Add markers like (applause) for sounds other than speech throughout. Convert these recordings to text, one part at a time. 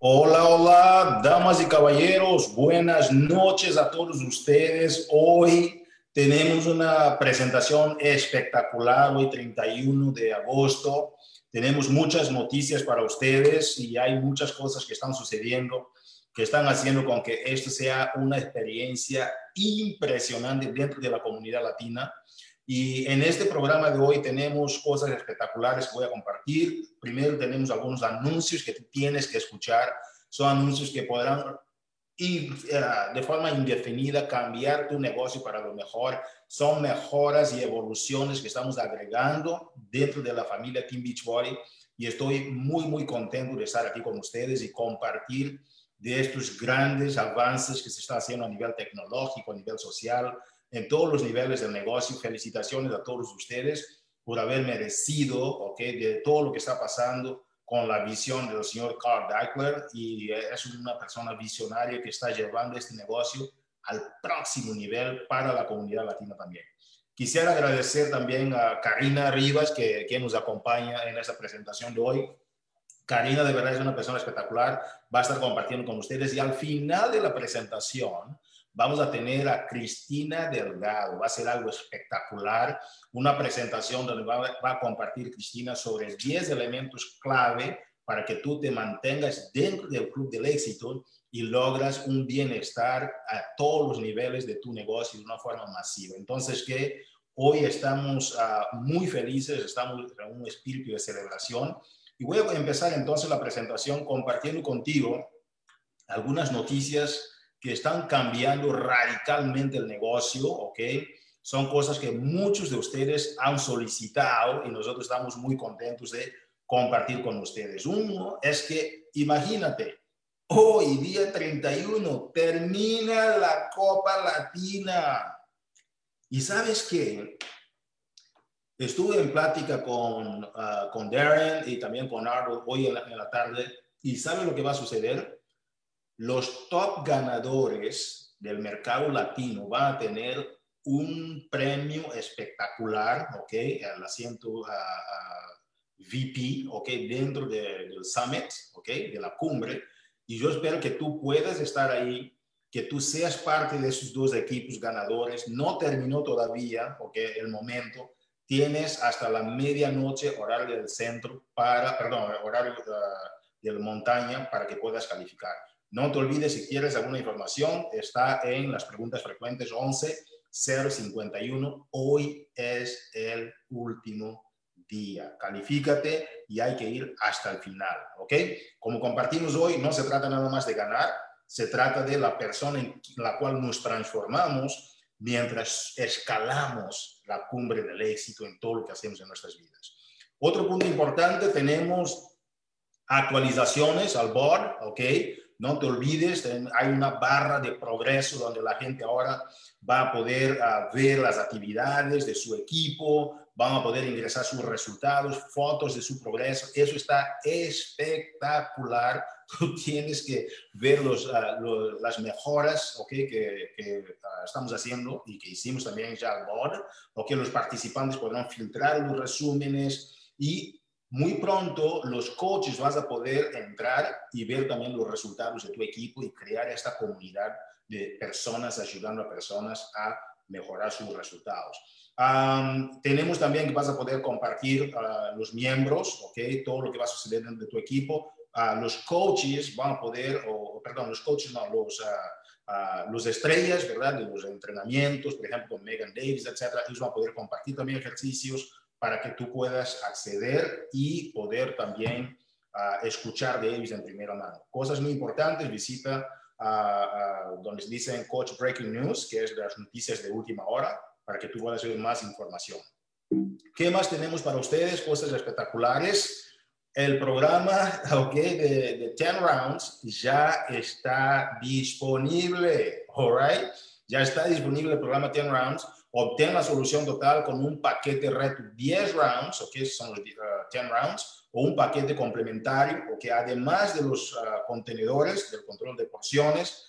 Hola, hola, damas y caballeros, buenas noches a todos ustedes. Hoy tenemos una presentación espectacular, hoy 31 de agosto. Tenemos muchas noticias para ustedes y hay muchas cosas que están sucediendo que están haciendo con que esto sea una experiencia impresionante dentro de la comunidad latina. Y en este programa de hoy tenemos cosas espectaculares que voy a compartir. Primero tenemos algunos anuncios que tienes que escuchar. Son anuncios que podrán y eh, de forma indefinida cambiar tu negocio para lo mejor. Son mejoras y evoluciones que estamos agregando dentro de la familia Team Beachbody y estoy muy, muy contento de estar aquí con ustedes y compartir de estos grandes avances que se están haciendo a nivel tecnológico, a nivel social, en todos los niveles del negocio. Felicitaciones a todos ustedes por haber merecido okay, de todo lo que está pasando con la visión del señor Carl Deichler y es una persona visionaria que está llevando este negocio al próximo nivel para la comunidad latina también. Quisiera agradecer también a Karina Rivas, que, que nos acompaña en esta presentación de hoy. Karina de verdad es una persona espectacular, va a estar compartiendo con ustedes y al final de la presentación vamos a tener a Cristina Delgado. Va a ser algo espectacular, una presentación donde va, a compartir Cristina sobre 10 elementos clave para que tú te mantengas dentro del club del éxito y logras un bienestar a todos los niveles de tu negocio de una forma masiva. Entonces, que hoy estamos ah, muy felices, estamos en un espíritu de celebración y voy a empezar entonces la presentación compartiendo contigo algunas noticias que están cambiando radicalmente el negocio, ¿ok? Son cosas que muchos de ustedes han solicitado y nosotros estamos muy contentos de compartir con ustedes. Uno es que, imagínate, hoy, día 31, termina la Copa Latina. Y sabes qué? Estuve en plática con, ah, con Darren y también con Arnold hoy en la, en la tarde. ¿Y saben lo que va a suceder? Los top ganadores del mercado latino van a tener un premio espectacular, ¿ok? Al asiento VP, ¿ok? Dentro del summit, ¿ok? De la cumbre. Y yo espero que tú puedas estar ahí, que tú seas parte de esos dos equipos ganadores. No terminó todavía, ¿ok? El momento. Tienes hasta la medianoche horario del centro para, perdón, horario de la montaña para que puedas calificar. No te olvides, si quieres alguna información, está en las preguntas frecuentes 11 051. Hoy es el último día. Califícate y hay que ir hasta el final, ¿ok? Como compartimos hoy, no se trata nada más de ganar, se trata de la persona en la cual nos transformamos mientras escalamos la cumbre del éxito en todo lo que hacemos en nuestras vidas. Otro punto importante, tenemos actualizaciones al board, ¿ok? No te olvides, hay una barra de progreso donde la gente ahora va a poder ah, ver las actividades de su equipo, van a poder ingresar sus resultados, fotos de su progreso. Eso está espectacular. (laughs) Tú tienes que ver ah, las mejoras okay, que, ah, estamos haciendo y que hicimos también ya board. que Los participantes podrán filtrar los resúmenes y muy pronto los coaches vas a poder entrar y ver también los resultados de tu equipo y crear esta comunidad de personas ayudando a personas a mejorar sus resultados. tenemos también que vas a poder compartir uh, los miembros, ¿ok? Todo lo que va a suceder dentro de tu equipo. Uh, los coaches van a poder, o, perdón, los coaches no, los, uh, los estrellas, ¿verdad? De los entrenamientos, por ejemplo, con Megan Davis, etcétera, ellos van a poder compartir también ejercicios para que tú puedas acceder y poder también uh, escuchar de ellos en primera mano. Cosas muy importantes, visita uh, donde dicen Coach Breaking News, que es las noticias de última hora, para que tú puedas ver más información. ¿Qué más tenemos para ustedes? Cosas espectaculares. El programa (laughs) okay, de, de 10 Rounds ya está disponible, all right? Ya está disponible el programa 10 Rounds obtén la solución total con un paquete reto 10 rounds, ok, son los 10 uh, rounds, o un paquete complementario, que además de los uh, contenedores, del control de porciones,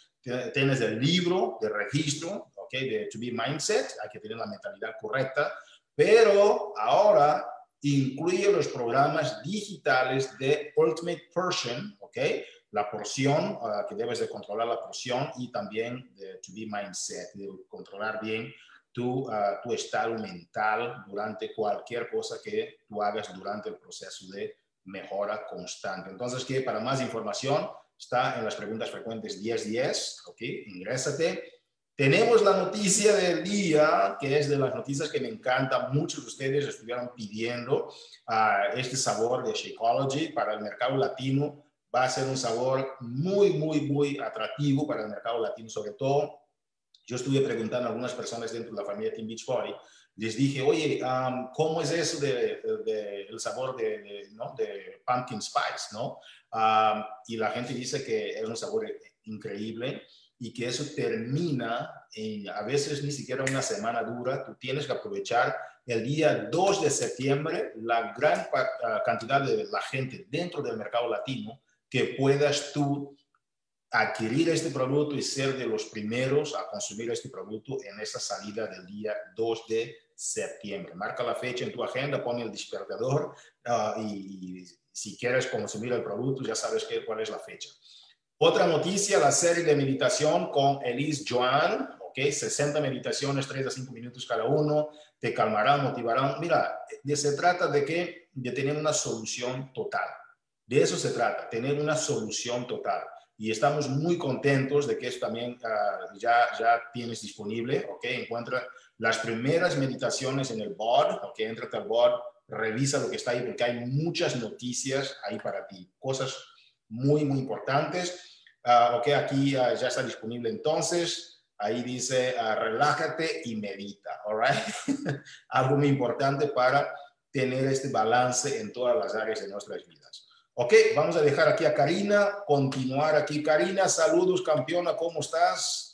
tienes el libro de registro, ok, de To Be Mindset, hay que tener la mentalidad correcta, pero ahora incluye los programas digitales de Ultimate Person, ok, la porción, ah, que debes de controlar la porción y también de to be mindset, de controlar bien tu, ah, tu estado mental durante cualquier cosa que tú hagas durante el proceso de mejora constante. Entonces, que para más información está en las preguntas frecuentes 1010, ¿ok? Ingrésate. Tenemos la noticia del día, que es de las noticias que me encanta. Muchos de ustedes estuvieron pidiendo uh, este sabor de Shakeology para el mercado latino. Va a ser un sabor muy, muy, muy atractivo para el mercado latino, sobre todo. Yo estuve preguntando a algunas personas dentro de la familia Team Beach Party les dije, oye, ¿cómo es eso del de, el sabor de, ¿no? de, pumpkin spice? ¿no? y la gente dice que es un sabor increíble y que eso termina en, a veces ni siquiera una semana dura. Tú tienes que aprovechar el día 2 de septiembre la gran ah, cantidad de la gente dentro del mercado latino que puedas tú adquirir este producto y ser de los primeros a consumir este producto en esa salida del día 2 de septiembre. Marca la fecha en tu agenda, pon el despertador ah, y, si quieres consumir el producto ya sabes qué, cuál es la fecha. Otra noticia, la serie de meditación con Elise Joan, ¿ok? 60 meditaciones, 3 a 5 minutos cada uno, te calmarán, motivarán. Mira, se trata de que de tener una solución total. De eso se trata, tener una solución total y estamos muy contentos de que esto también ah, ya, ya tienes disponible, ¿ok? Encuentra las primeras meditaciones en el board, ¿ok? Entrate al board, revisa lo que está ahí porque hay muchas noticias ahí para ti, cosas muy, muy importantes. Uh, ok, aquí ah, ya está disponible entonces. Ahí dice, relájate y medita, ¿all right? (laughs) Algo muy importante para tener este balance en todas las áreas de nuestras vidas. Ok, vamos a dejar aquí a Karina, continuar aquí. Karina, saludos campeona, ¿cómo estás?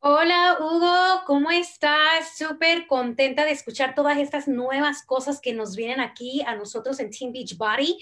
Hola Hugo, ¿cómo estás? Súper contenta de escuchar todas estas nuevas cosas que nos vienen aquí a nosotros en Team Beach Body.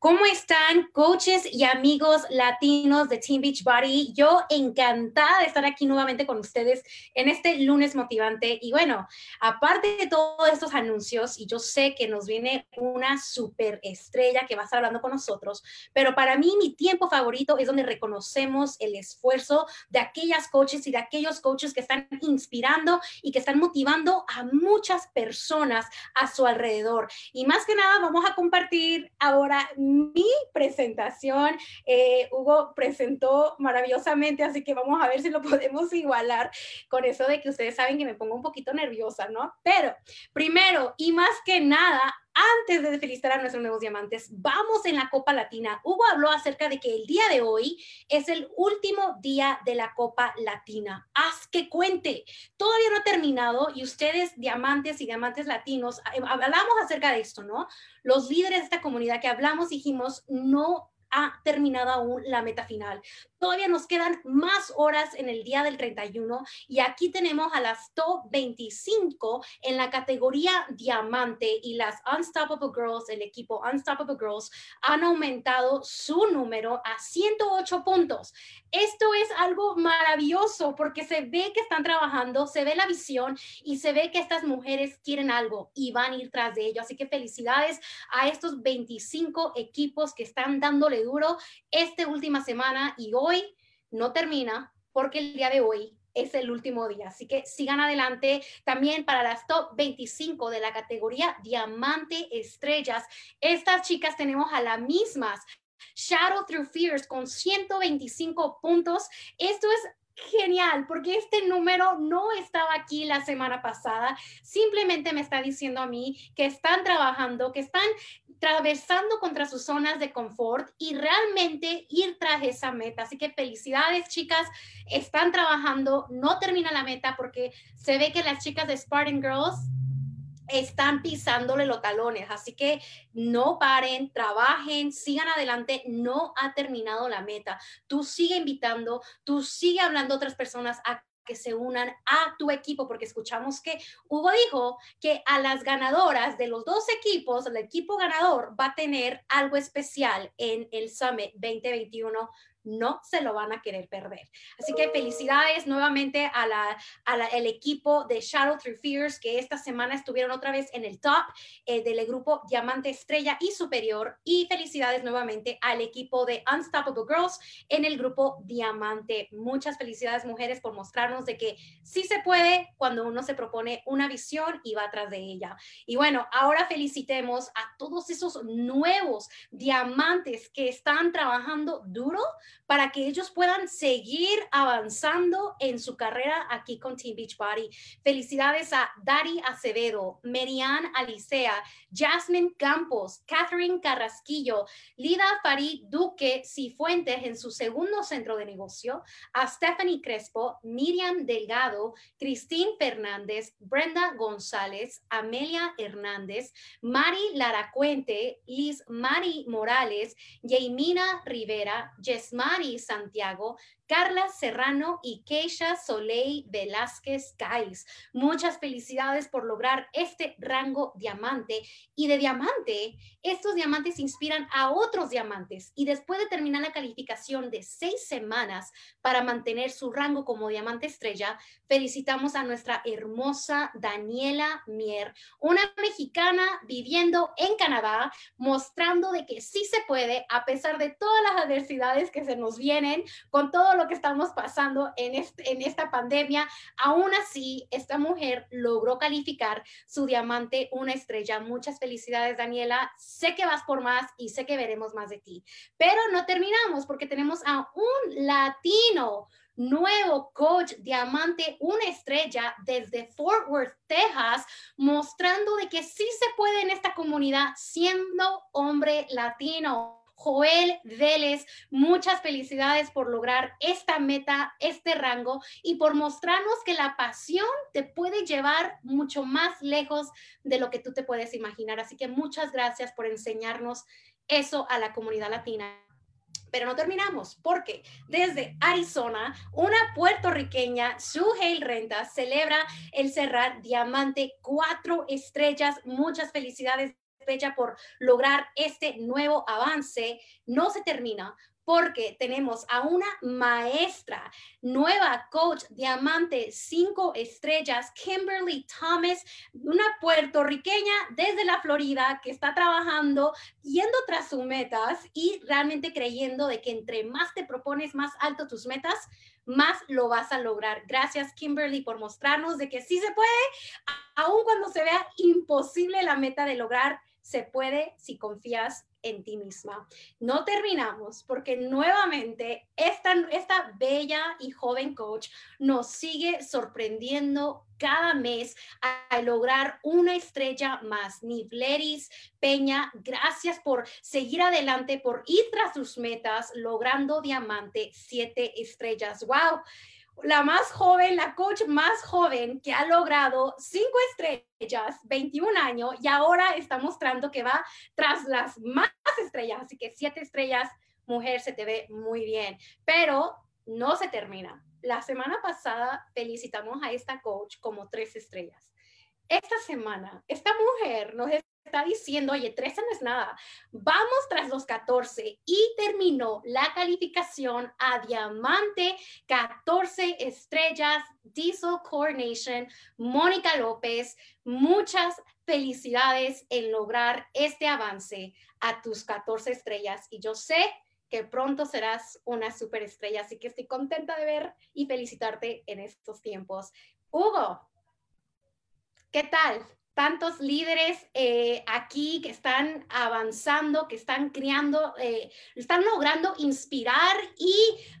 ¿Cómo están coaches y amigos latinos de Team Beach Body? Yo encantada de estar aquí nuevamente con ustedes en este lunes motivante. Y bueno, aparte de todos estos anuncios, y yo sé que nos viene una super estrella que va a estar hablando con nosotros, pero para mí mi tiempo favorito es donde reconocemos el esfuerzo de aquellas coaches y de aquellos coaches que están inspirando y que están motivando a muchas personas a su alrededor. Y más que nada vamos a compartir ahora mi presentación. Eh, Hugo presentó maravillosamente, así que vamos a ver si lo (laughs) podemos igualar con eso de que ustedes saben que me pongo un poquito nerviosa, ¿no? Pero primero y más que nada, antes de felicitar a nuestros nuevos diamantes, vamos en la Copa Latina. Hugo habló acerca de que el día de hoy es el último día de la Copa Latina. Haz que cuente. Todavía no ha terminado y ustedes, diamantes y diamantes latinos, eh, hablamos acerca de esto, ¿no? Los líderes de esta comunidad que hablamos dijimos, no ha terminado aún la meta final. Todavía nos quedan más horas en el día del 31 y aquí tenemos a las top 25 en la categoría diamante y las Unstoppable Girls, el equipo Unstoppable Girls, han aumentado su número a 108 puntos. Esto es algo maravilloso porque se ve que están trabajando, se ve la visión y se ve que estas mujeres quieren algo y van a ir tras de ello. Así que felicidades a estos 25 equipos que están dándole duro esta última semana y hoy no termina porque el día de hoy es el último día. Así que sigan adelante. También para las top 25 de la categoría Diamante Estrellas, estas chicas tenemos a las mismas. Shadow Through Fears con 125 puntos. Esto es genial, porque este número no estaba aquí la semana pasada. Simplemente me está diciendo a mí que están trabajando, que están atravesando contra sus zonas de confort y realmente ir tras esa meta. Así que felicidades, chicas. Están trabajando, no termina la meta porque se ve que las chicas de Spartan Girls están pisándole los talones. Así que no paren, trabajen, sigan adelante. No ha terminado la meta. Tú sigue invitando, tú sigue hablando a otras personas a que se unan a tu equipo, porque escuchamos que Hugo dijo que a las ganadoras de los dos equipos, el equipo ganador va a tener algo especial en el Summit 2021 no se lo van a querer perder. Así que felicidades nuevamente a la, el equipo de Shadow Through Fears que esta semana estuvieron otra vez en el top eh, del grupo Diamante Estrella y Superior y felicidades nuevamente al equipo de Unstoppable Girls en el grupo Diamante. Muchas felicidades mujeres por mostrarnos de que sí se puede cuando uno se propone una visión y va atrás de ella. Y bueno, ahora felicitemos a todos esos nuevos diamantes que están trabajando duro para que ellos puedan seguir avanzando en su carrera aquí con Team Beachbody. Felicidades a Dari Acevedo, Merian Alicea, Jasmine Campos, Catherine Carrasquillo, Lida Farid Duque Cifuentes en su segundo centro de negocio, a Stephanie Crespo, Miriam Delgado, Christine Fernández, Brenda González, Amelia Hernández, Mari Laracuente, Liz Mari Morales, Jaimina Rivera, Yesma Santiago, Carla Serrano y Keisha Soleil Velázquez Cais. Muchas felicidades por lograr este rango diamante. Y de diamante, estos diamantes inspiran a otros diamantes. Y después de terminar la calificación de seis semanas para mantener su rango como diamante estrella, felicitamos a nuestra hermosa Daniela Mier, una mexicana viviendo en Canadá, mostrando de que sí se puede, a pesar de todas las adversidades que se nos vienen, con todo lo que estamos pasando en, en esta pandemia, aún así, esta mujer logró calificar su diamante una estrella. Muchas felicidades, Daniela. Sé que vas por más y sé que veremos más de ti. Pero no terminamos porque tenemos a un latino nuevo coach diamante, una estrella desde Fort Worth, Texas, mostrando de que sí se puede en esta comunidad siendo hombre latino. Joel Vélez, muchas felicidades por lograr esta meta, este rango y por mostrarnos que la pasión te puede llevar mucho más lejos de lo que tú te puedes imaginar. Así que muchas gracias por enseñarnos eso a la comunidad latina. Pero no terminamos, porque desde Arizona, una puertorriqueña, Suheil Renta, celebra el cerrar Diamante cuatro estrellas. Muchas felicidades fecha por lograr este nuevo avance no se termina porque tenemos a una maestra, nueva coach, diamante, cinco estrellas, Kimberly Thomas, una puertorriqueña desde la Florida que está trabajando, yendo tras sus metas y realmente creyendo de que entre más te propones, más alto tus metas, más lo vas a lograr. Gracias, Kimberly, por mostrarnos de que sí se puede, aun cuando se vea imposible la meta de lograr se puede si confías en ti misma. No terminamos porque nuevamente esta, esta bella y joven coach nos sigue sorprendiendo cada mes a, lograr una estrella más. Nivleris Peña, gracias por seguir adelante, por ir tras sus metas, logrando diamante siete estrellas. ¡Wow! La más joven, la coach más joven que ha logrado cinco estrellas, 21 años, y ahora está mostrando que va tras las más estrellas. Así que siete estrellas, mujer, se te ve muy bien. Pero no se termina. La semana pasada felicitamos a esta coach como tres estrellas. Esta semana, esta mujer nos está diciendo, oye, 13 no es nada, vamos tras los 14 y terminó la calificación a diamante, 14 estrellas, Diesel Coronation, Mónica López, muchas felicidades en lograr este avance a tus 14 estrellas y yo sé que pronto serás una superestrella, así que estoy contenta de ver y felicitarte en estos tiempos. Hugo, ¿qué tal? Tantos líderes eh, aquí que están avanzando, que están creando, eh, están logrando inspirar y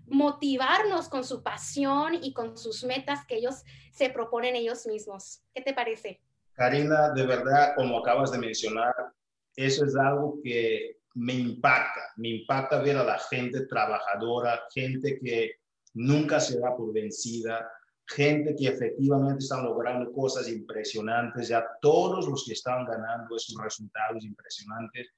motivarnos con su pasión y con sus metas que ellos se proponen ellos mismos. ¿Qué te parece? Karina, de verdad, como acabas de mencionar, eso es algo que me impacta, me impacta ver a la gente trabajadora, gente que nunca se da por vencida, gente que efectivamente están logrando cosas impresionantes, ya todos los que están ganando esos resultados impresionantes.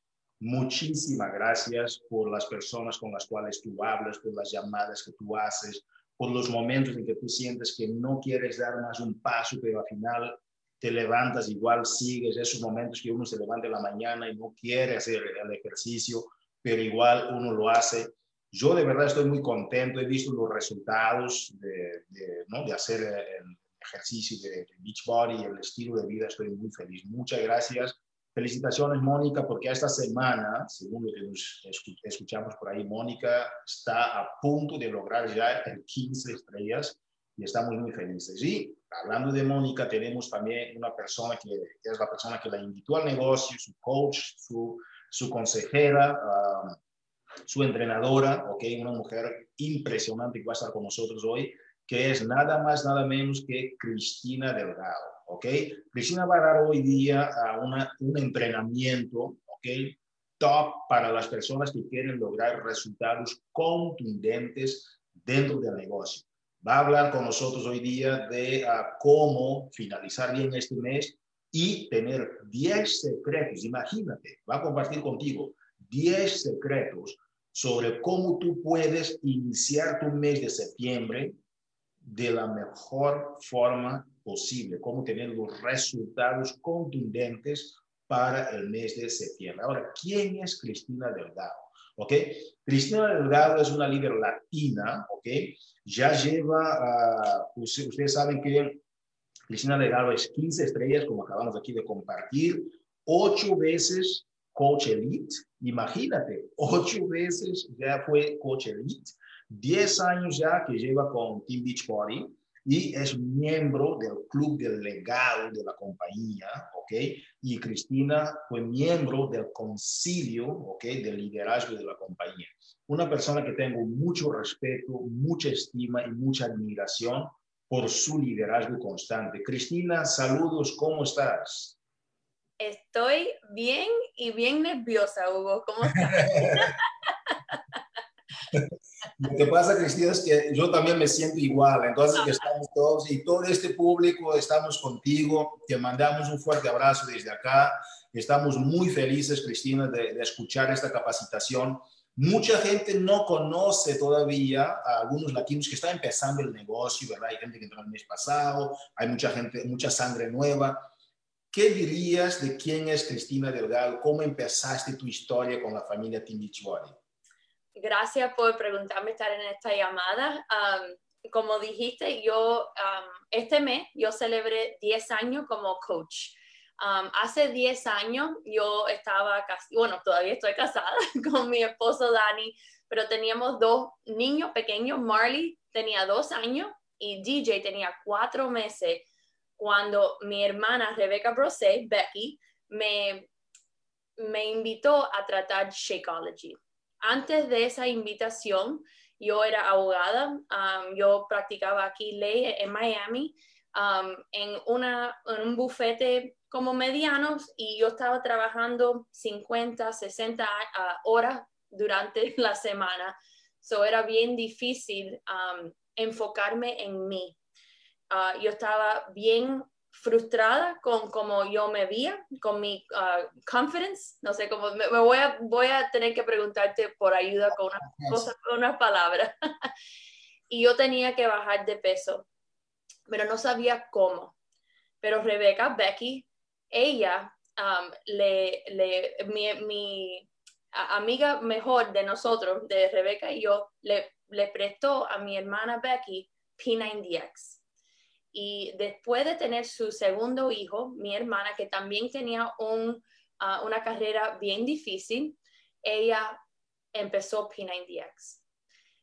Muchísimas gracias por las personas con las cuales tú hablas, por las llamadas que tú haces, por los momentos en que tú sientes que no quieres dar más un paso, pero al final te levantas, igual sigues esos momentos que uno se levanta en la mañana y no quiere hacer el ejercicio, pero igual uno lo hace. Yo de verdad estoy muy contento, he visto los resultados de, ¿no? de hacer el ejercicio de, de Beachbody, el estilo de vida, estoy muy feliz. Muchas gracias. Felicitaciones, Mónica, porque esta semana, según lo que nos escuchamos por ahí, Mónica está a punto de lograr ya el 15 estrellas y estamos muy felices. Y hablando de Mónica, tenemos también una persona que, es la persona que la invitó al negocio, su coach, su, su consejera, um, su entrenadora, ¿ok? Una mujer impresionante que va a estar con nosotros hoy, que es nada más, nada menos que Cristina Delgado, ¿ok? Cristina va a dar hoy día a un entrenamiento, ¿ok? Top para las personas que quieren lograr resultados contundentes dentro del negocio. Va a hablar con nosotros hoy día de uh, cómo finalizar bien este mes y tener 10 secretos. Imagínate, va a compartir contigo 10 secretos sobre cómo tú puedes iniciar tu mes de septiembre de la mejor forma posible, cómo tener los resultados contundentes para el mes de septiembre. Ahora, ¿quién es Cristina Delgado? ¿Ok? Cristina Delgado es una líder latina, ¿ok? Ya lleva, uh, ustedes saben que Cristina Delgado es 15 estrellas, como acabamos aquí de compartir, ocho veces coach elite, imagínate, ocho veces ya fue coach elite, 10 años ya que lleva con Team Beachbody y es miembro del club del legado de la compañía, ¿ok? Y Cristina fue miembro del concilio, ¿ok? Del liderazgo de la compañía. Una persona que tengo mucho respeto, mucha estima y mucha admiración por su liderazgo constante. Cristina, saludos, ¿cómo estás? Estoy bien y bien nerviosa, Hugo. ¿Cómo estás? (laughs) Lo que pasa, Cristina, es que yo también me siento igual. Entonces, que estamos todos y todo este público, estamos contigo. Te mandamos un fuerte abrazo desde acá. Estamos muy felices, Cristina, de, de escuchar esta capacitación. Mucha gente no conoce todavía a algunos latinos que están empezando el negocio, ¿verdad? Hay gente que entró el mes pasado, hay mucha gente, mucha sangre nueva. ¿Qué dirías de quién es Cristina Delgado? ¿Cómo empezaste tu historia con la familia Beachbody? gracias por preguntarme estar en esta llamada. como dijiste, yo este mes yo celebré 10 años como coach. hace 10 años yo estaba, bueno, todavía estoy casada (laughs) con mi esposo Dani, pero teníamos dos niños pequeños. Marley tenía dos años y DJ tenía cuatro meses cuando mi hermana Rebecca Brosé, Becky, me, me invitó a tratar Shakeology antes de esa invitación, yo era abogada, um, yo practicaba aquí ley en Miami, um, en, una, en un bufete como medianos y yo estaba trabajando 50, 60 uh, horas durante (laughs) la semana. So era bien difícil um, enfocarme en mí. Uh, yo estaba bien frustrada con cómo yo me veía, con mi uh, confidence, no sé cómo, me, voy, a, voy a tener que preguntarte por ayuda con unas cosas, con unas palabras. (laughs) y yo tenía que bajar de peso, pero no sabía cómo. Pero Rebeca, Becky, ella, um, le, le, mi, mi amiga mejor de nosotros, de Rebeca y yo, le, le prestó a mi hermana Becky P90X y después de tener su segundo hijo, mi hermana, que también tenía un, ah, una carrera bien difícil, ella empezó P90X.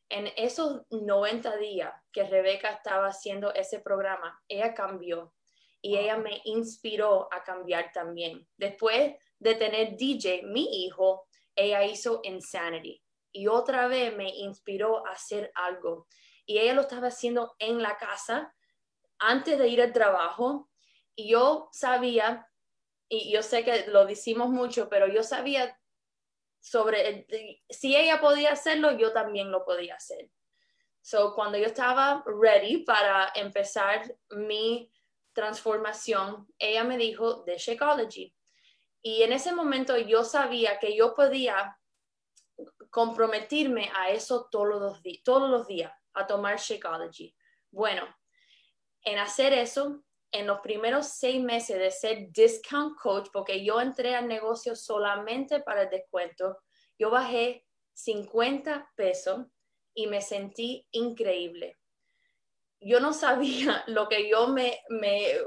En esos 90 días que Rebeca estaba haciendo ese programa, ella cambió y ella me inspiró a cambiar también. Después de tener DJ, mi hijo, ella hizo Insanity y otra vez me inspiró a hacer algo. Y ella lo estaba haciendo en la casa antes de ir al trabajo yo sabía, y yo sé que lo decimos mucho, pero yo sabía sobre, si ella podía hacerlo, yo también lo podía hacer. So, cuando yo estaba ready para empezar mi transformación, ella me dijo de Shakeology. Y en ese momento yo sabía que yo podía comprometerme a eso todos los, todos los días, a tomar Shakeology. Bueno, en hacer eso, en los primeros seis meses de ser discount coach, porque yo entré al negocio solamente para el descuento, yo bajé 50 pesos y me sentí increíble. Yo no sabía (laughs) lo que yo me,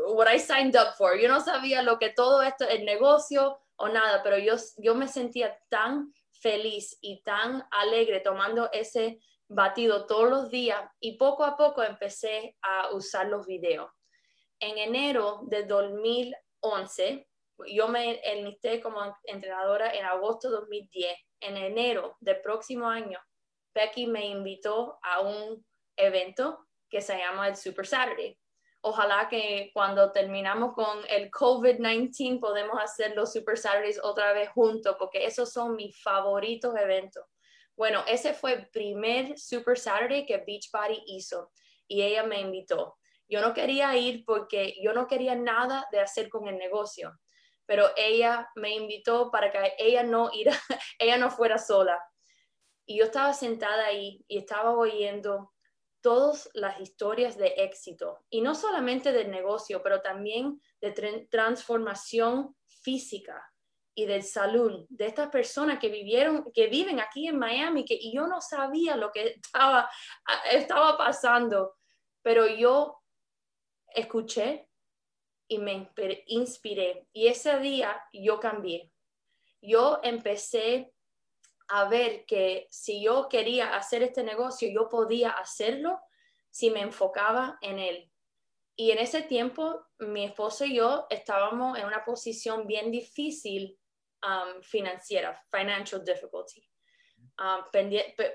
what I signed up for, yo no sabía lo que todo esto, el negocio o nada, pero yo, yo me sentía tan feliz y tan alegre tomando ese batido todos los días y poco a poco empecé a usar los videos. En enero de 2011, yo me enlisté como entrenadora en agosto de 2010. En enero del próximo año, Becky me invitó a un evento que se llama el Super Saturday. Ojalá que cuando terminamos con el COVID-19 podemos hacer los Super Saturdays otra vez juntos, porque esos son mis favoritos eventos. Bueno, ese fue el primer Super Saturday que Beachbody hizo y ella me invitó. Yo no quería ir porque yo no quería nada de hacer con el negocio, pero ella me invitó para que ella no, (laughs) ella no fuera sola. Y yo estaba sentada ahí y estaba oyendo todas las historias de éxito, y no solamente del negocio, pero también de transformación física y de salud, de estas personas que vivieron, que viven aquí en Miami, que yo no sabía lo que (laughs) estaba, estaba pasando, pero yo escuché y me inspiré. Y ese día yo cambié. Yo empecé a ver que si yo quería hacer este negocio, yo podía hacerlo si me enfocaba en él. Y en ese tiempo, mi esposo y yo estábamos en una posición bien difícil um, financiera, financial difficulty, um,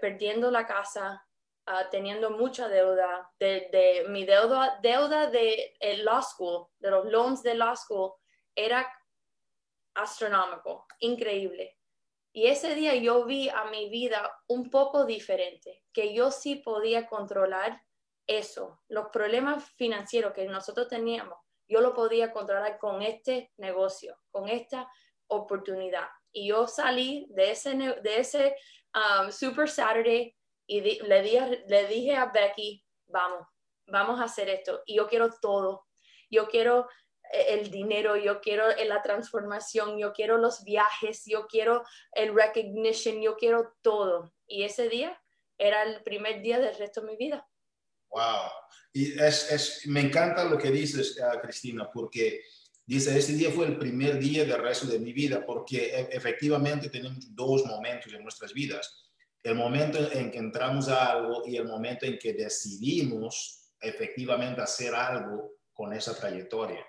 perdiendo la casa, uh, teniendo mucha deuda, de, mi deuda, deuda de el law school, de los loans de law school, era astronómico, increíble. Y ese día yo vi a mi vida un poco diferente, que yo sí podía controlar eso, los problemas financieros que nosotros teníamos, yo lo podía controlar con este negocio, con esta oportunidad. Y yo salí de ese, de ese um, Super Saturday y le, le dije a Becky, vamos, vamos a hacer esto. Y yo quiero todo. Yo quiero el dinero, yo quiero la transformación, yo quiero los viajes, yo quiero el recognition, yo quiero todo. Y ese día era el primer día del resto de mi vida. Wow. Y es, es me encanta lo que dices, ah, Cristina, porque dice, ese día fue el primer día del resto de mi vida, porque e, efectivamente tenemos dos momentos en nuestras vidas. El momento en que entramos a algo y el momento en que decidimos efectivamente hacer algo con esa trayectoria.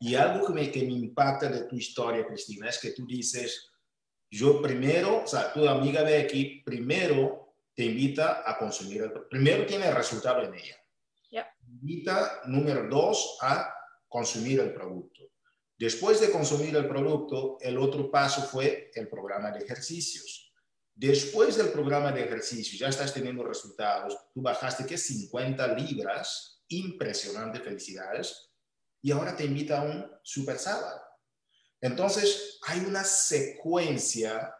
Y algo que me, que me impacta de tu historia, Cristina, es que tú dices, yo primero, o sea, tu amiga Becky, primero te invita a consumir el primero tiene el resultado en ella. Invita, número dos, a consumir el producto. Después de consumir el producto, el otro paso fue el programa de ejercicios. Después del programa de ejercicios, ya estás teniendo resultados, tú bajaste que 50 libras impresionante, felicidades, y ahora te invita a un super sábado. Entonces, hay una secuencia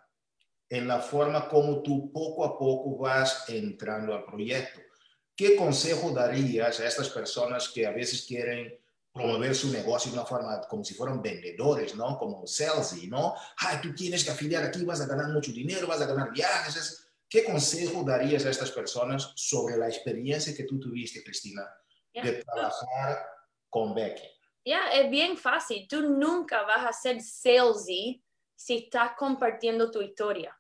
en la forma como tú poco a poco vas entrando al proyecto. ¿Qué consejo darías a estas personas que a veces quieren promover su negocio de una forma como si fueran vendedores, ¿no? Como salesy, ¿no? Ay, tú tienes que afiliar aquí, vas a ganar mucho dinero, vas a ganar viajes. ¿Qué consejo darías a estas personas sobre la experiencia que tú tuviste, Cristina, de trabajar con Becky. Ya, es bien fácil. Tú nunca vas a ser salesy si estás compartiendo tu historia,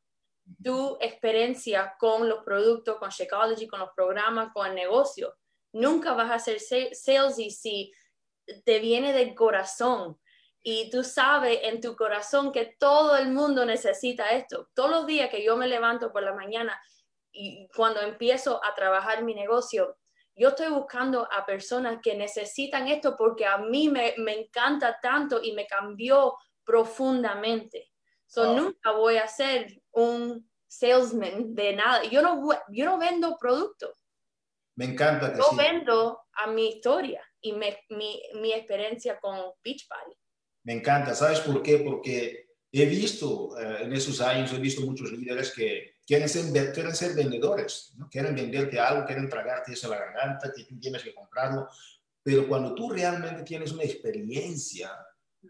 tu experiencia con los productos, con Shakeology, con los programas, con el negocio. Nunca vas a ser salesy si te viene del corazón y tú sabes en tu corazón que todo el mundo necesita esto. Todos los días que yo me levanto por la mañana y cuando empiezo a trabajar mi negocio, yo estoy buscando a personas que necesitan esto porque a mí me, encanta tanto y me cambió profundamente. So, Nunca voy a ser un salesman de nada. Yo no, yo no vendo productos. Me encanta. yo vendo a mi historia y mi, mi, experiencia con Beachbody. Me encanta. ¿Sabes por qué? Porque he visto eh, en esos años, he visto muchos líderes que quieren ser, quieren ser vendedores, ¿no? quieren venderte algo, quieren tragarte eso a la garganta, que tú tienes que comprarlo. Pero cuando tú realmente tienes una experiencia,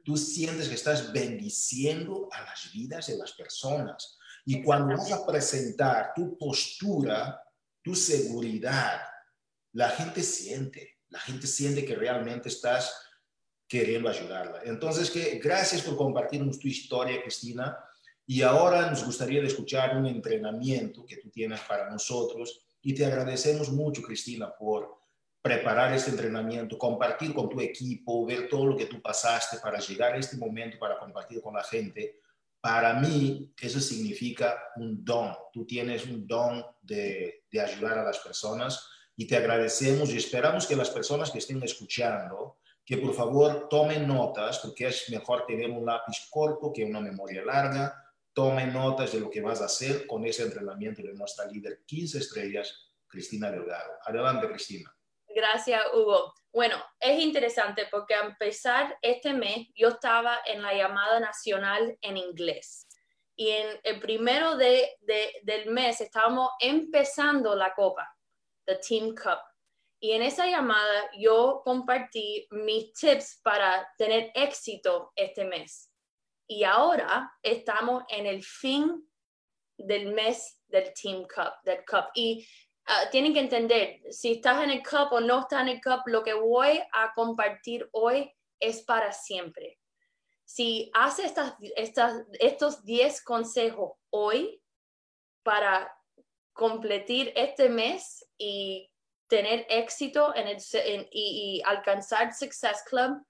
tú sientes que estás bendiciendo a las vidas de las personas. Y cuando vas a presentar tu postura, tu seguridad, la gente siente, la gente siente que realmente estás queriendo ayudarla. Entonces, que gracias por compartirnos tu historia, Cristina. Y ahora nos gustaría escuchar un entrenamiento que tú tienes para nosotros. Y te agradecemos mucho, Cristina, por preparar este entrenamiento, compartir con tu equipo, ver todo lo que tú pasaste para llegar a este momento, para compartir con la gente. Para mí, eso significa un don. Tú tienes un don de, de ayudar a las personas y te agradecemos y esperamos que las personas que estén escuchando, que por favor tomen notas, porque es mejor tener un lápiz corto que una memoria larga. Tomen notas de lo que vas a hacer con ese entrenamiento de nuestra líder 15 estrellas, Cristina Delgado. Adelante, Cristina. Gracias, Hugo. Bueno, es interesante porque a empezar este mes yo estaba en la llamada nacional en inglés y en el primero de, del mes estábamos empezando la copa, the Team Cup. Y en esa llamada yo compartí mis tips para tener éxito este mes. Y ahora estamos en el fin del mes del Team Cup, del Cup. Y Ah, tienen que entender, si estás en el cup o no estás en el cup, lo que voy a compartir hoy es para siempre. Si haces estas, estas, estos 10 consejos hoy para completar este mes y tener éxito en el, y, y alcanzar Success Club,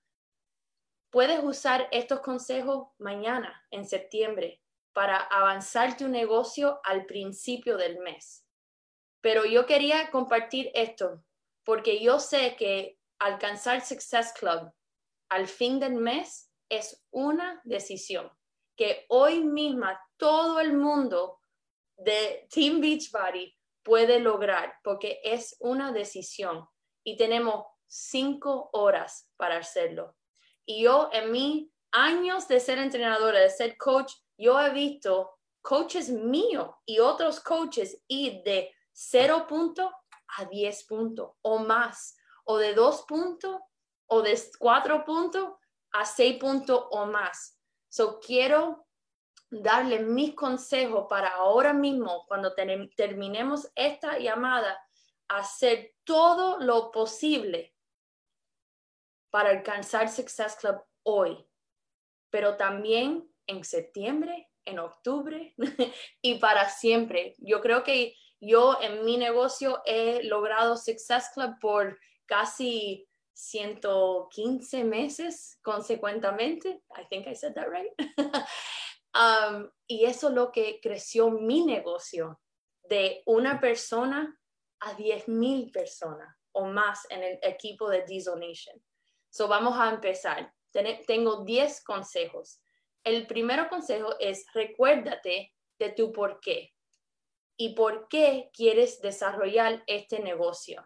puedes usar estos consejos mañana, en septiembre, para avanzar tu negocio al principio del mes. Pero yo quería compartir esto porque yo sé que alcanzar Success Club al fin del mes es una decisión que hoy misma todo el mundo de Team Beachbody puede lograr porque es una decisión y tenemos cinco horas para hacerlo. Y yo en mis años de ser entrenadora, de ser coach, yo he visto coaches míos y otros coaches ir de 0 puntos a 10 puntos o más, o de 2 puntos o de 4 puntos a 6 puntos o más. So quiero darle mis consejos para ahora mismo, cuando terminemos esta llamada, hacer todo lo posible para alcanzar Success Club hoy, pero también en septiembre, en octubre (laughs) y para siempre. Yo creo que yo en mi negocio he logrado Success Club por casi 115 meses consecuentemente. I think I said that right. (laughs) um, y eso es lo que creció mi negocio de una persona a 10,000 personas o más en el equipo de Diesel Nation. So vamos a empezar. tengo 10 consejos. El primer consejo es recuérdate de tu por qué y por qué quieres desarrollar este negocio.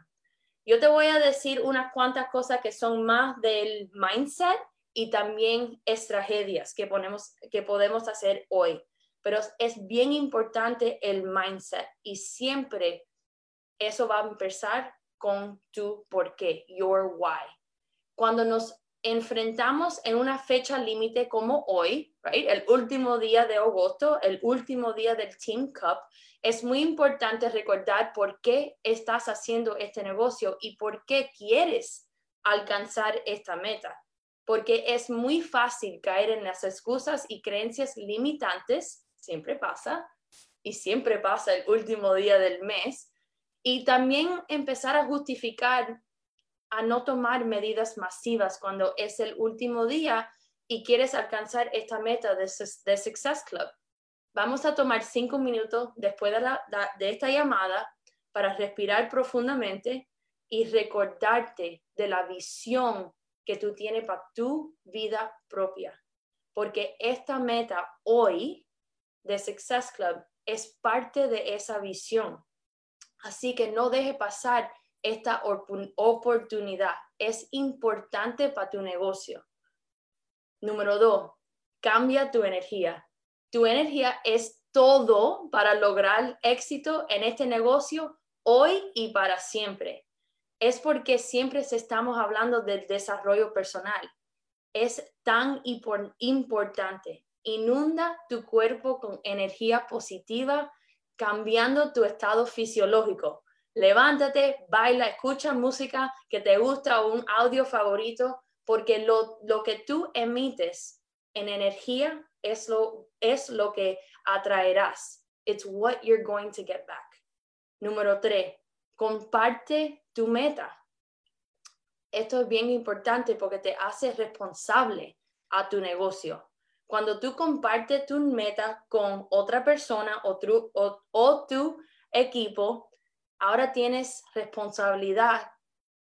Yo te voy a decir unas cuantas cosas que son más del mindset y también estrategias que, ponemos, que podemos hacer hoy. Pero es bien importante el mindset y siempre eso va a empezar con tu por qué, your why. Cuando nos enfrentamos en una fecha límite como hoy, el último día de agosto, el último día del Team Cup, es muy importante recordar por qué estás haciendo este negocio y por qué quieres alcanzar esta meta. Porque es muy fácil caer en las excusas y creencias limitantes, siempre pasa, y siempre pasa el último día del mes, y también empezar a justificar a no tomar medidas masivas cuando es el último día y quieres alcanzar esta meta de, Success Club. Vamos a tomar cinco minutos después de, de esta llamada para respirar profundamente y recordarte de la visión que tú tienes para tu vida propia. Porque esta meta hoy de Success Club es parte de esa visión. Así que no deje pasar esta oportunidad. Es importante para tu negocio. Número dos, cambia tu energía. Tu energía es todo para lograr éxito en este negocio hoy y para siempre. Es porque siempre estamos hablando del desarrollo personal. Es tan importante. Inunda tu cuerpo con energía positiva, cambiando tu estado fisiológico. Levántate, baila, escucha música que te gusta o un audio favorito, porque lo, lo que tú emites en energía es lo, es lo que atraerás. It's what you're going to get back. Número tres, comparte tu meta. Esto es bien importante porque te hace responsable a tu negocio. Cuando tú compartes tu meta con otra persona o tu, equipo, ahora tienes responsabilidad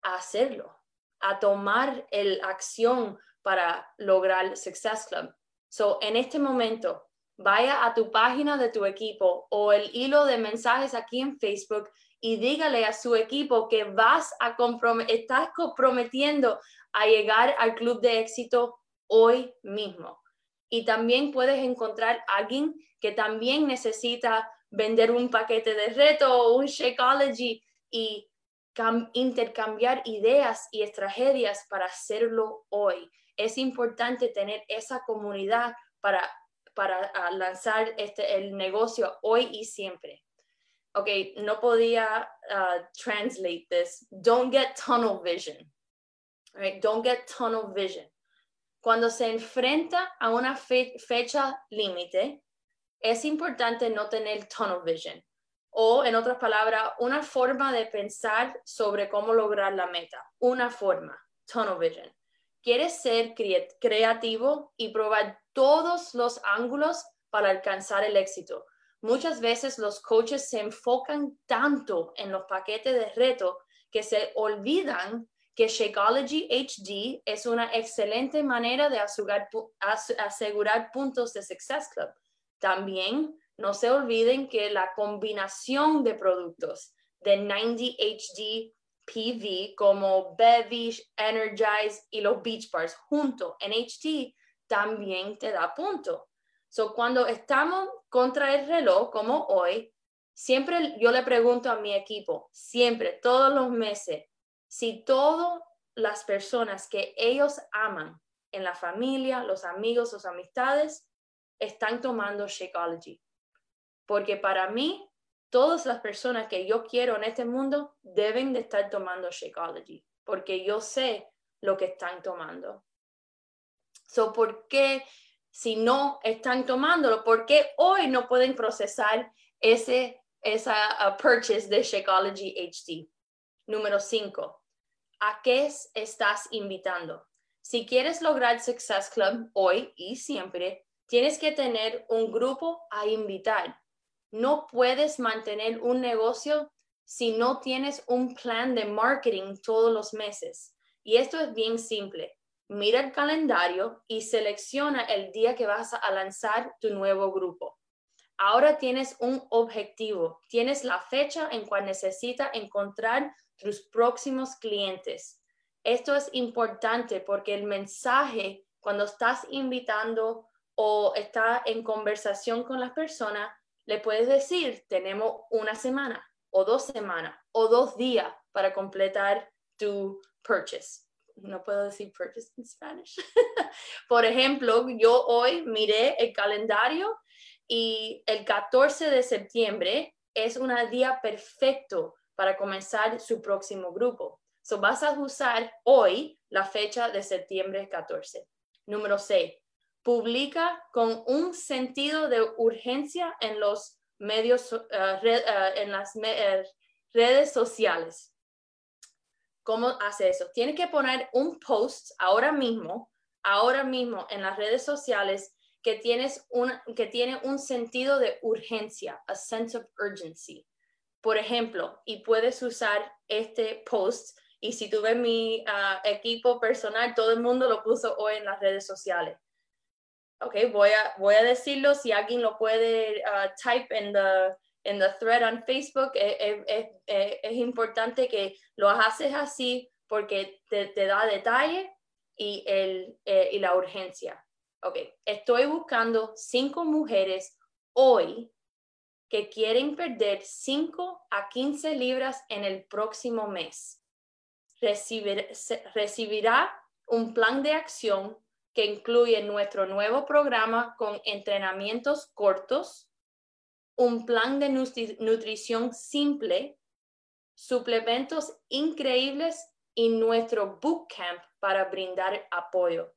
a hacerlo, a tomar la acción para lograr Success Club. So, en este momento, vaya a tu página de tu equipo o el hilo de mensajes aquí en Facebook y dígale a su equipo que vas a estás comprometiendo a llegar al club de éxito hoy mismo. Y también puedes encontrar a alguien que también necesita vender un paquete de reto o un Shakeology y intercambiar ideas y estrategias para hacerlo hoy. Es importante tener esa comunidad para para ah, lanzar este, el negocio hoy y siempre. Ok, no podía uh, translate this. Don't get tunnel vision. Right? Don't get tunnel vision. Cuando se enfrenta a una fecha límite, es importante no tener tunnel vision. O, en otras palabras, una forma de pensar sobre cómo lograr la meta. Una forma, tunnel vision. Quieres ser creativo y probar todos los ángulos para alcanzar el éxito. Muchas veces los coaches se enfocan tanto en los paquetes de reto que se olvidan que Shakeology HD es una excelente manera de asegurar, puntos de Success Club. También no se olviden que la combinación de productos de 90 HD PV como Bevish, Energize y los Beach Bars junto en HD también te da punto. So, cuando estamos contra el reloj, como hoy, siempre yo le pregunto a mi equipo, siempre, todos los meses, si todas las personas que ellos aman en la familia, los amigos, sus amistades, están tomando Shakeology. Porque para mí, todas las personas que yo quiero en este mundo deben de estar tomando Shakeology, porque yo sé lo que están tomando. So, ¿por qué si no están tomándolo? ¿Por qué hoy no pueden procesar ese, esa uh, purchase de Shakeology HD? Número 5. ¿A qué estás invitando? Si quieres lograr Success Club hoy y siempre, tienes que tener un grupo a invitar. No puedes mantener un negocio si no tienes un plan de marketing todos los meses. Y esto es bien simple mira el calendario y selecciona el día que vas a lanzar tu nuevo grupo. Ahora tienes un objetivo, tienes la fecha en cual necesitas encontrar tus próximos clientes. Esto es importante porque el mensaje cuando estás invitando o estás en conversación con las personas, le puedes decir, tenemos una semana o dos semanas o dos días para completar tu purchase no puedo decir purchase en Spanish. (laughs) Por ejemplo, yo hoy miré el calendario y el 14 de septiembre es un día perfecto para comenzar su próximo grupo. So vas a usar hoy la fecha de septiembre 14. Número 6. Publica con un sentido de urgencia en los medios, uh, uh, en las uh, redes sociales. ¿Cómo hace eso? Tiene que poner un post ahora mismo, ahora mismo en las redes sociales que, tienes un, que tiene un sentido de urgencia, a sense of urgency. Por ejemplo, y puedes usar este post, y si tú ves mi ah, equipo personal, todo el mundo lo puso hoy en las redes sociales. Ok, voy a, voy a decirlo, si alguien lo puede uh, type en the en the thread on Facebook, es, importante que lo haces así porque te, da detalle y, el, eh, y la urgencia. Ok, estoy buscando cinco mujeres hoy que quieren perder 5 a 15 libras en el próximo mes. recibirá un plan de acción que incluye nuestro nuevo programa con entrenamientos cortos, un plan de nutrición simple, suplementos increíbles y nuestro bootcamp para brindar apoyo.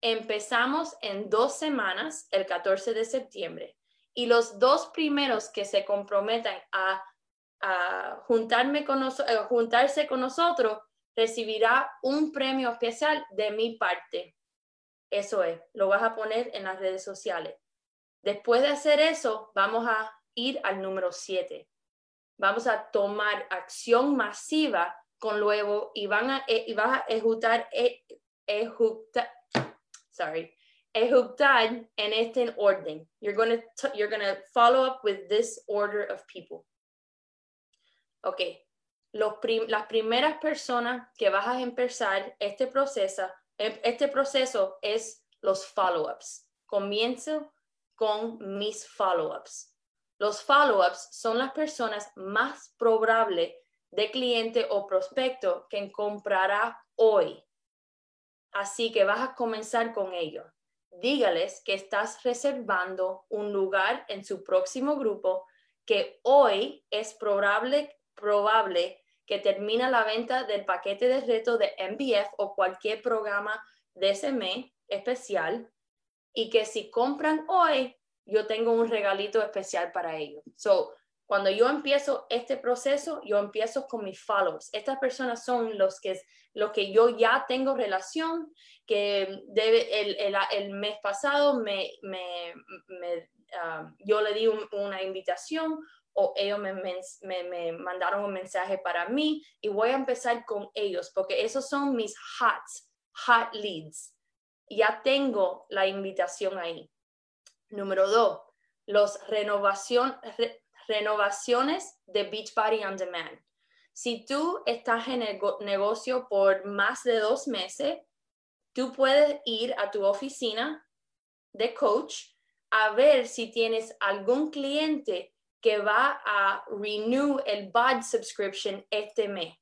Empezamos en dos semanas, el 14 de septiembre, y los dos primeros que se comprometan a, juntarme con eh, juntarse con nosotros recibirá un premio especial de mi parte. Eso es, lo vas a poner en las redes sociales. Después de hacer eso, vamos a ir al número 7. Vamos a tomar acción masiva con luego y van a eh, y vas a ejecutar, eh, sorry, ejecutar en este orden. You're going to you're follow up with this order of people. Okay. Los las primeras personas que vas a empezar este proceso Em, este proceso es los follow-ups. Comienzo con mis follow-ups. Los follow-ups son las personas más probables de cliente o prospecto que comprará hoy. Así que vas a comenzar con ellos. Dígales que estás reservando un lugar en su próximo grupo que hoy es probable, probable que termina la venta del paquete de reto de MBF o cualquier programa de ese especial y que si compran hoy, yo tengo un regalito especial para ellos. So, cuando yo empiezo este proceso, yo empiezo con mis follows. Estas personas son los que, los que yo ya tengo relación, que debe, el, el, el mes pasado me, me, me uh, yo le di una invitación o ellos me, me, mandaron un mensaje para mí y voy a empezar con ellos porque esos son mis hot, hot leads. Ya tengo la invitación ahí. Número dos, los renovación, renovaciones de Beachbody On Demand. Si tú estás en el negocio por más de dos meses, tú puedes ir a tu oficina de coach a ver si tienes algún cliente que va a renew el BOD subscription este mes.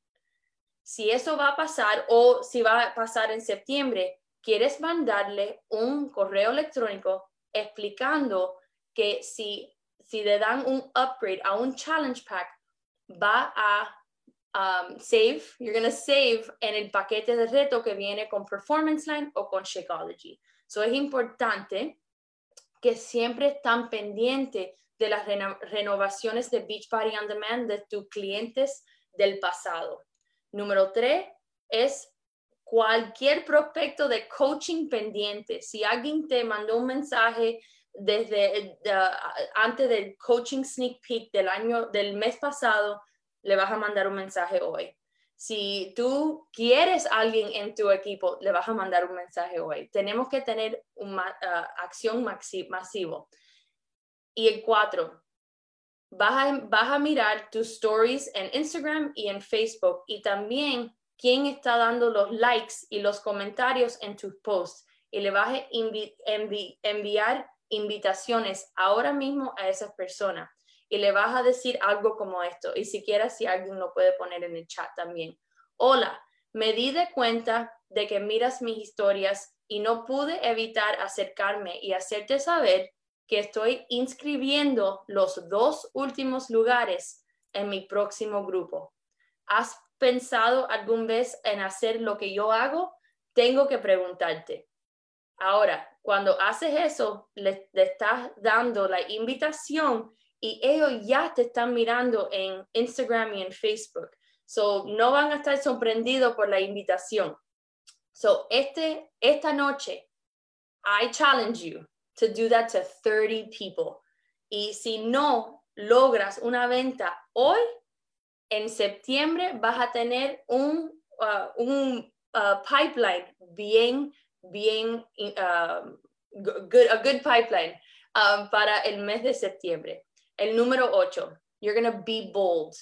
Si eso va a pasar o si va a pasar en septiembre, quieres mandarle un correo electrónico explicando que si, si le dan un upgrade a un challenge pack, va a um, save, you're going to save en el paquete de reto que viene con Performance Line o con Shakeology. So es importante que siempre están pendientes de las renovaciones de Beachbody On Demand de tus clientes del pasado. Número tres es cualquier prospecto de coaching pendiente. Si alguien te mandó un mensaje desde antes del coaching sneak peek del año del mes pasado, le vas a mandar un mensaje hoy. Si tú quieres a alguien en tu equipo, le vas a mandar un mensaje hoy. Tenemos que tener una acción masiva. Y el cuatro, vas a, mirar tus stories en Instagram y en Facebook y también quién está dando los likes y los comentarios en tus posts y le vas a enviar invitaciones ahora mismo a esas personas y le vas a decir algo como esto y si quieres si alguien lo puede poner en el chat también. Hola, me di de cuenta de que miras mis historias y no pude evitar acercarme y hacerte saber que estoy inscribiendo los dos últimos lugares en mi próximo grupo. ¿Has pensado alguna vez en hacer lo que yo hago? Tengo que preguntarte. Ahora, cuando haces eso, le, estás dando la invitación y ellos ya te están mirando en Instagram y en Facebook. So, no van a estar sorprendidos por la invitación. So, este, esta noche, I challenge you to do that to 30 people. Y si no logras una venta hoy, en septiembre vas a tener un, uh, un uh, pipeline bien, bien, uh, good, a good pipeline para el mes de septiembre. El número 8, you're going to be bold.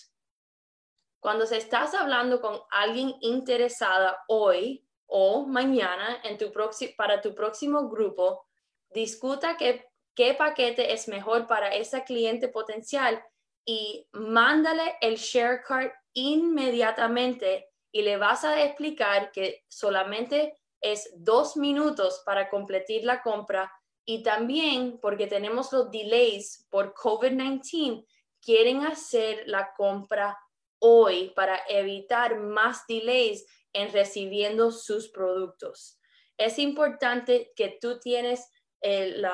Cuando se estás hablando con alguien interesada hoy o mañana en tu para tu próximo grupo, discuta qué, qué paquete es mejor para ese cliente potencial y mándale el share card inmediatamente y le vas a explicar que solamente es dos minutos para completar la compra y también porque tenemos los delays por COVID-19, quieren hacer la compra hoy para evitar más delays en recibiendo sus productos. Es importante que tú tienes el,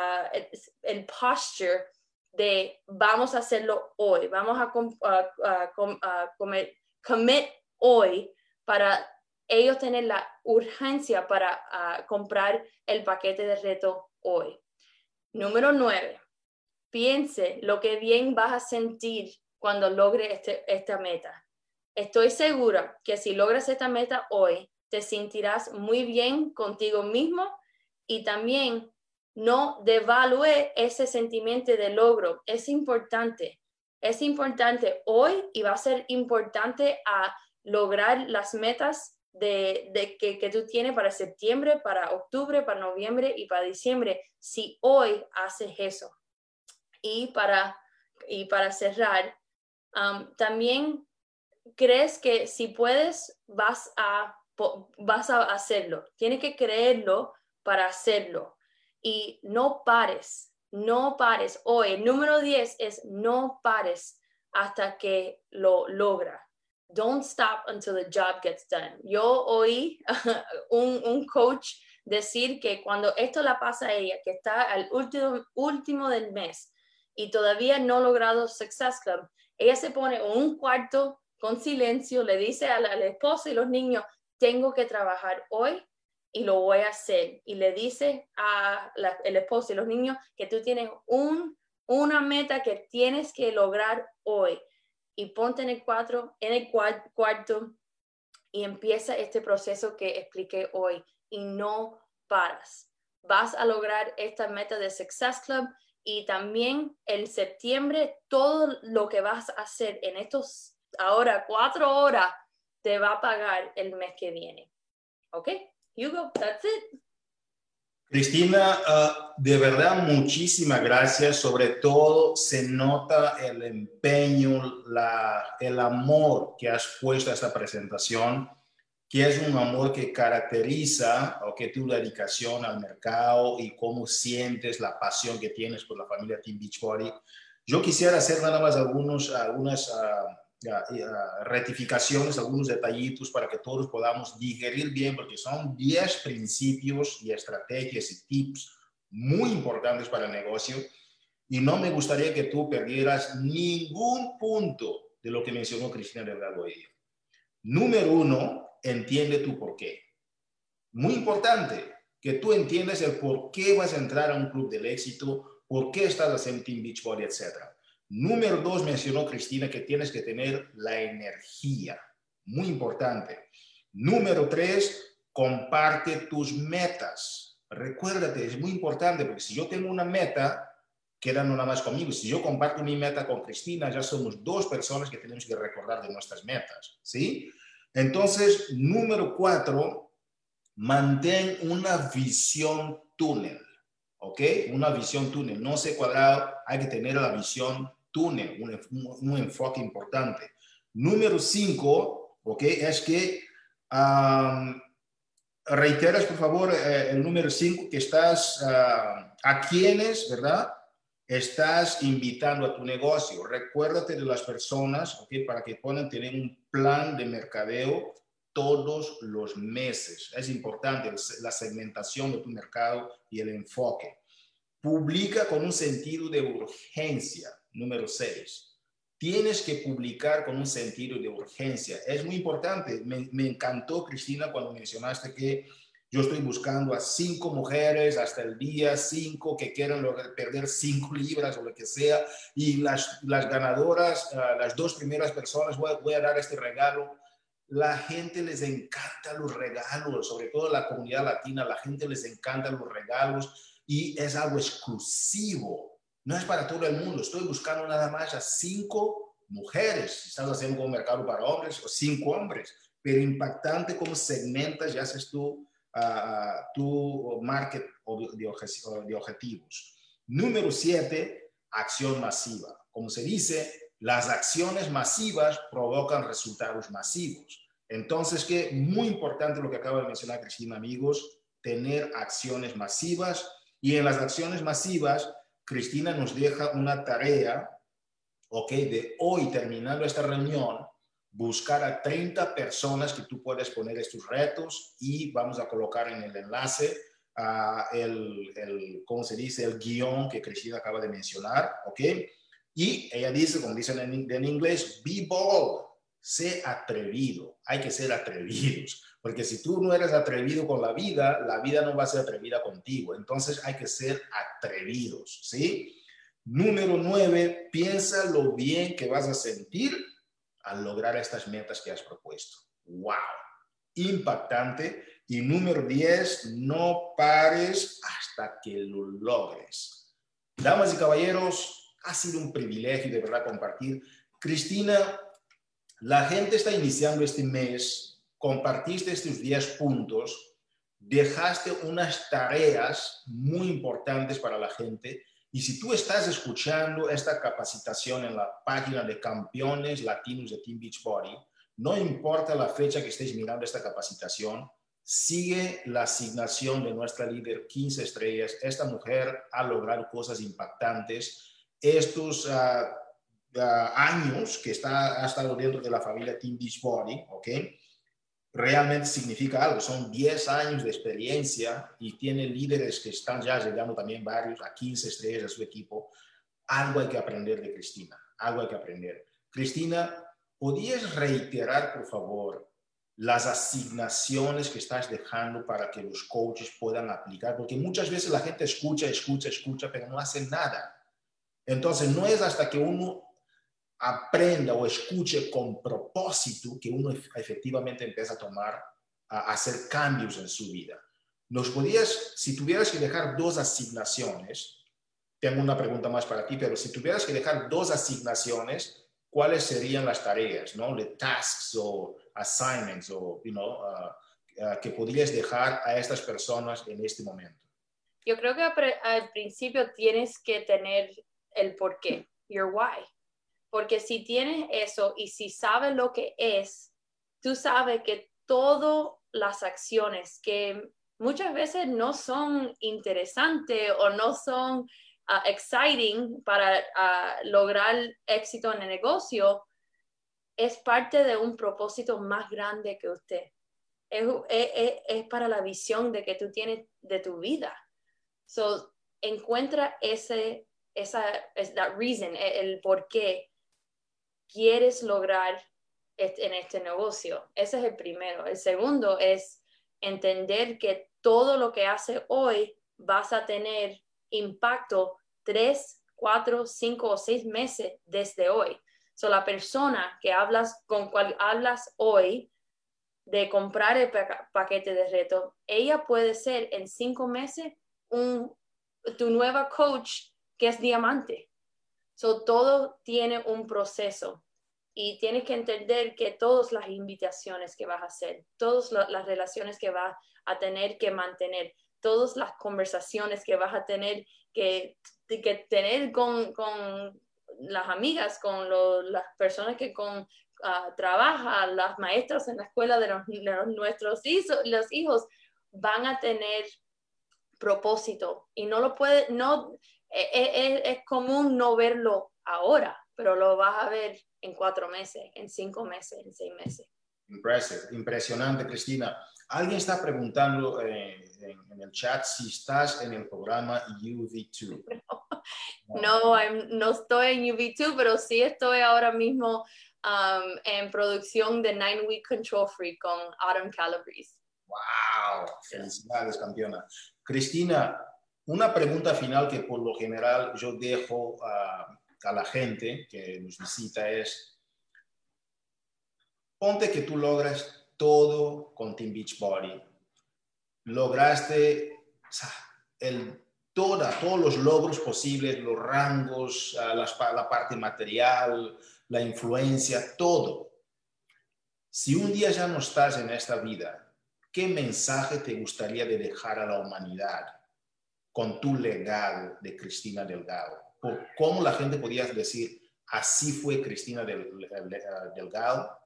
el, posture de vamos a hacerlo hoy, vamos a, comer, commit hoy para ellos tener la urgencia para comprar el paquete de reto hoy. Número nueve, piense lo que bien vas a sentir cuando logre este, esta meta. Estoy segura que si logras esta meta hoy, te sentirás muy bien contigo mismo y también no devalúe ese sentimiento de logro. Es importante, es importante hoy y va a ser importante a lograr las metas de, que, tú tienes para septiembre, para octubre, para noviembre y para diciembre, si hoy haces eso. Y para, y para cerrar, um, también crees que si puedes, vas a, vas a hacerlo. Tienes que creerlo para hacerlo. Y no pares, no pares. Hoy, número 10 es no pares hasta que lo logra. Don't stop until the job gets done. Yo oí (laughs) un, un coach decir que cuando esto la pasa a ella, que está al último, último del mes y todavía no ha logrado Success Club, ella se pone un cuarto con silencio, le dice al, esposo y los niños, tengo que trabajar hoy y lo voy a hacer. Y le dice al el esposo y los niños que tú tienes un, una meta que tienes que lograr hoy. Y ponte en el, cuatro, en el cuarto y empieza este proceso que expliqué hoy. Y no paras. Vas a lograr esta meta de Success Club y también en septiembre todo lo que vas a hacer en estos ahora cuatro horas te va a pagar el mes que viene. ¿Ok? Hugo, that's it. Cristina, ah, de verdad muchísimas gracias. Sobre todo se nota el empeño, la, el amor que has puesto a esta presentación, que es un amor que caracteriza o que tu dedicación al mercado y cómo sientes la pasión que tienes por la familia Team Beachbody. Yo quisiera hacer nada más algunos, algunas... Uh, rectificaciones, algunos detallitos para que todos podamos digerir bien, porque son 10 principios y estrategias y tips muy importantes para el negocio. Y no me gustaría que tú perdieras ningún punto de lo que mencionó Cristina Delgado hoy. Número uno, entiende tu por qué. Muy importante que tú entiendas el por qué vas a entrar a un club del éxito, por qué estás haciendo Team Beachbody, etcétera. Número dos, mencionó Cristina que tienes que tener la energía. Muy importante. Número tres, comparte tus metas. Recuérdate, es muy importante porque si yo tengo una meta, queda nada más conmigo. Si yo comparto mi meta con Cristina, ya somos dos personas que tenemos que recordar de nuestras metas. ¿Sí? Entonces, número cuatro, mantén una visión túnel. ¿Ok? Una visión túnel. No sé cuadrado, hay que tener la visión túnel, un, enfoque importante. Número cinco, ¿ok? Es que reiteras, por favor, eh, el número cinco, que estás a quienes, ¿verdad? Estás invitando a tu negocio. Recuérdate de las personas, ¿ok? Para que puedan tener un plan de mercadeo todos los meses. Es importante la segmentación de tu mercado y el enfoque. Publica con un sentido de urgencia. Número 6. Tienes que publicar con un sentido de urgencia. Es muy importante. Me, encantó, Cristina, cuando mencionaste que yo estoy buscando a cinco mujeres hasta el día cinco que quieran perder cinco libras o lo que sea. Y las, las ganadoras, ah, las dos primeras personas, voy, voy a dar este regalo la gente les encanta los regalos, sobre todo la comunidad latina, la gente les encanta los regalos y es algo exclusivo. No es para todo el mundo. Estoy buscando nada más a cinco mujeres. Estás haciendo un mercado para hombres o cinco hombres. Pero impactante cómo segmentas y haces tu, uh, tu market de, objetivos. Número siete, acción masiva. Como se dice, las acciones masivas provocan resultados masivos. Entonces, que muy importante lo que acaba de mencionar Cristina, amigos, tener acciones masivas. Y en las acciones masivas, Cristina nos deja una tarea, ok, de hoy terminando esta reunión, buscar a 30 personas que tú puedes poner estos retos y vamos a colocar en el enlace el, el, ¿cómo se dice? El guion que Cristina acaba de mencionar, ¿ok? Y ella dice, como dicen en, en inglés, be bold, sé atrevido, hay que ser atrevidos, porque si tú no eres atrevido con la vida, la vida no va a ser atrevida contigo, entonces hay que ser atrevidos, ¿sí? Número nueve, piensa lo bien que vas a sentir al lograr estas metas que has propuesto. ¡Wow! Impactante. Y número 10, no pares hasta que lo logres. Damas y caballeros, ha sido un privilegio de verdad compartir. Cristina, la gente está iniciando este mes, compartiste estos 10 puntos, dejaste unas tareas muy importantes para la gente. Y si tú estás escuchando esta capacitación en la página de campeones latinos de Team Beachbody, no importa la fecha que estés mirando esta capacitación, sigue la asignación de nuestra líder 15 estrellas. Esta mujer ha logrado cosas impactantes. Estos ah, ah, años que está, ha estado dentro de la familia Team Beachbody, ¿ok? Realmente significa algo. Son 10 años de experiencia y tiene líderes que están ya llegando también varios a 15 estrellas a su equipo. Algo hay que aprender de Cristina. Algo hay que aprender. Cristina, ¿podrías reiterar, por favor, las asignaciones que estás dejando para que los coaches puedan aplicar, porque muchas veces la gente escucha, escucha, escucha, pero no hace nada. Entonces, no es hasta que uno aprenda o escuche con propósito que uno efectivamente empieza a tomar, a hacer cambios en su vida. ¿Nos podías, si tuvieras que dejar dos asignaciones, tengo una pregunta más para ti, pero si tuvieras que dejar dos asignaciones, ¿cuáles serían las tareas, no? De tasks o assignments o, you know, uh, uh, que podrías dejar a estas personas en este momento? Yo creo que al principio tienes que tener el por qué, your why. Porque si tienes eso y si sabes lo que es, tú sabes que todas las acciones que muchas veces no son interesantes o no son uh, exciting para lograr éxito en el negocio, es parte de un propósito más grande que usted. Es, para la visión de que tú tienes de tu vida. So, encuentra ese, esa, that reason, e, el, por qué quieres lograr en este negocio. Ese es el primero. El segundo es entender que todo lo que hace hoy vas a tener impacto tres, cuatro, cinco o seis meses desde hoy. So, la persona que hablas con cual hablas hoy de comprar el paquete de reto, ella puede ser en cinco meses un, tu nueva coach que es diamante. So, todo tiene un proceso y tienes que entender que todas las invitaciones que vas a hacer, todas las relaciones que vas a tener que mantener, todas las conversaciones que vas a tener que, que tener con, con las amigas, con las personas que con, ah, trabajan, las maestras en la escuela de, nuestros hijos, los hijos, van a tener propósito. Y no lo puede, no, e, e, e, es, común no verlo ahora, pero lo vas a ver en cuatro meses, en cinco meses, en seis meses. Impresionante, Cristina. Alguien está preguntando eh, en, el chat si estás en el programa UV2. (laughs) No, no, estoy en UV2, pero sí estoy ahora mismo um, en producción de Nine Week Control Free con Autumn Calabrese. ¡Wow! Felicidades, campeona. Cristina, una pregunta final que por lo general yo dejo a, la gente que nos visita es, ponte que tú logras todo con Team Beachbody. Lograste el, toda, todos los logros posibles, los rangos, la parte material, la influencia, todo. Si un día ya no estás en esta vida, ¿qué mensaje te gustaría de dejar a la humanidad con tu legado de Cristina Delgado? ¿Cómo la gente podía decir, así fue Cristina Delgado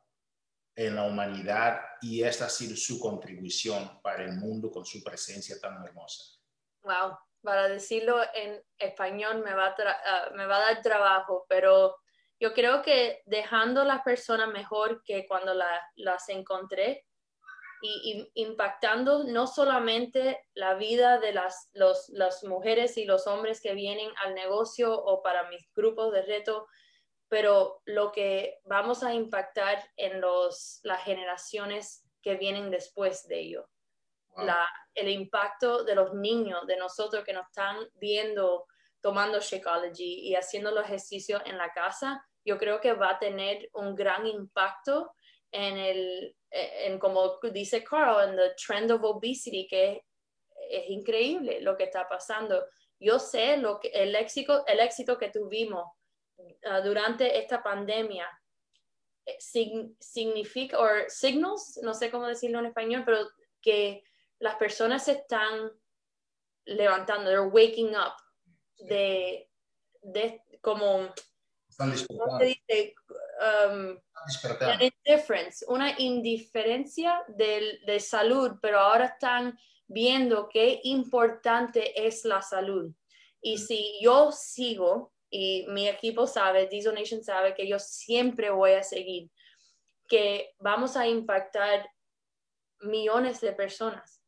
en la humanidad y esta ha sido su contribución para el mundo con su presencia tan hermosa? Wow, para decirlo en español me va a, ah, me va a dar trabajo, pero yo creo que dejando las personas mejor que cuando las encontré y, impactando no solamente la vida de las, las mujeres y los hombres que vienen al negocio o para mis grupos de reto, pero lo que vamos a impactar en los, las generaciones que vienen después de ello. La, el impacto de los niños, de nosotros que nos están viendo tomando Shakeology y haciendo los ejercicios en la casa, yo creo que va a tener un gran impacto en el, en como dice Carl, en el trend of obesity, que es, increíble lo que está pasando. Yo sé lo que, el, éxito, el éxito que tuvimos uh, durante esta pandemia eh, significa, o signals, no sé cómo decirlo en español, pero que las personas se están levantando, they're waking up de, de como Um, una indiferencia de, de, salud, pero ahora están viendo qué importante es la salud. Y si yo sigo, y mi equipo sabe, Diesel Nation sabe que yo siempre voy a seguir, que vamos a impactar millones de personas.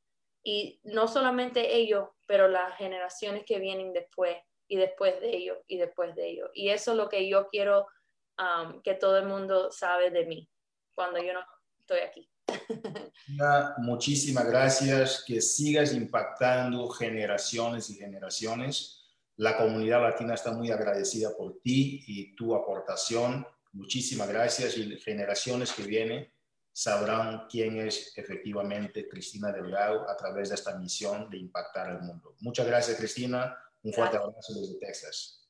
Y no solamente ellos, pero las generaciones que vienen después y después de ello y después de ello. Y eso es lo que yo quiero um, que todo el mundo sabe de mí cuando yo no estoy aquí. Muchísimas gracias, que sigas impactando generaciones y generaciones. La comunidad latina está muy agradecida por ti y tu aportación. Muchísimas gracias y generaciones que vienen sabrán quién es efectivamente Cristina Delgado a través de esta misión de impactar el mundo. Muchas gracias, Cristina. Un fuerte abrazo desde Texas.